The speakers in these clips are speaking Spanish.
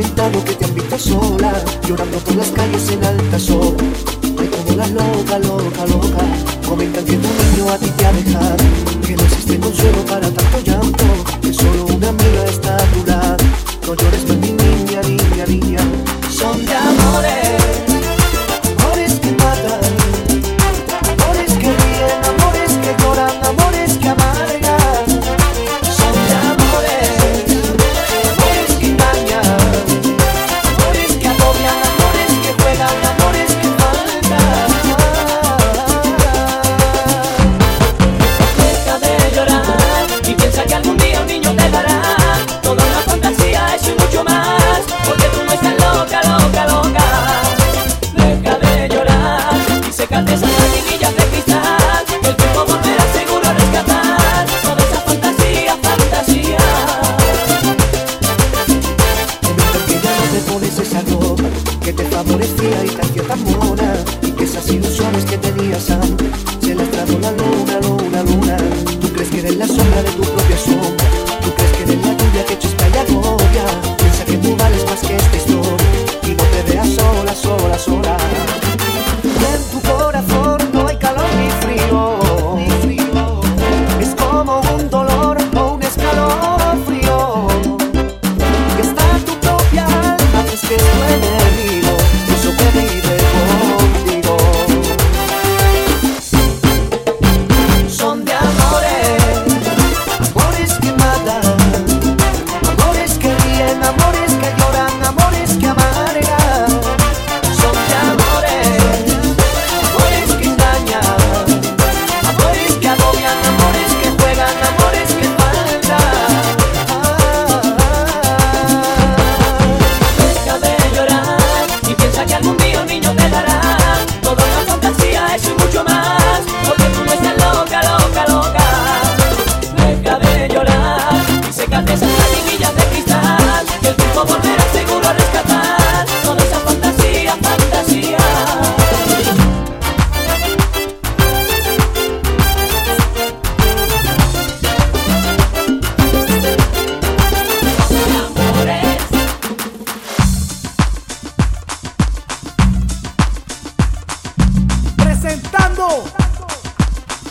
que te han visto sola, llorando por las calles en altas horas. Hay como la loca, loca, loca, comentan que tu niño a ti te ha dejado, que no existe consuelo para tanto llanto, que solo una amiga Sácate esas de cristal, el tiempo volverá seguro a rescatar toda esa fantasía, fantasía. Que te favorecía y.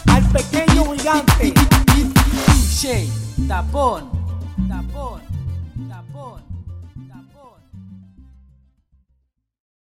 Al pequeño gigante. Tapón, tapón.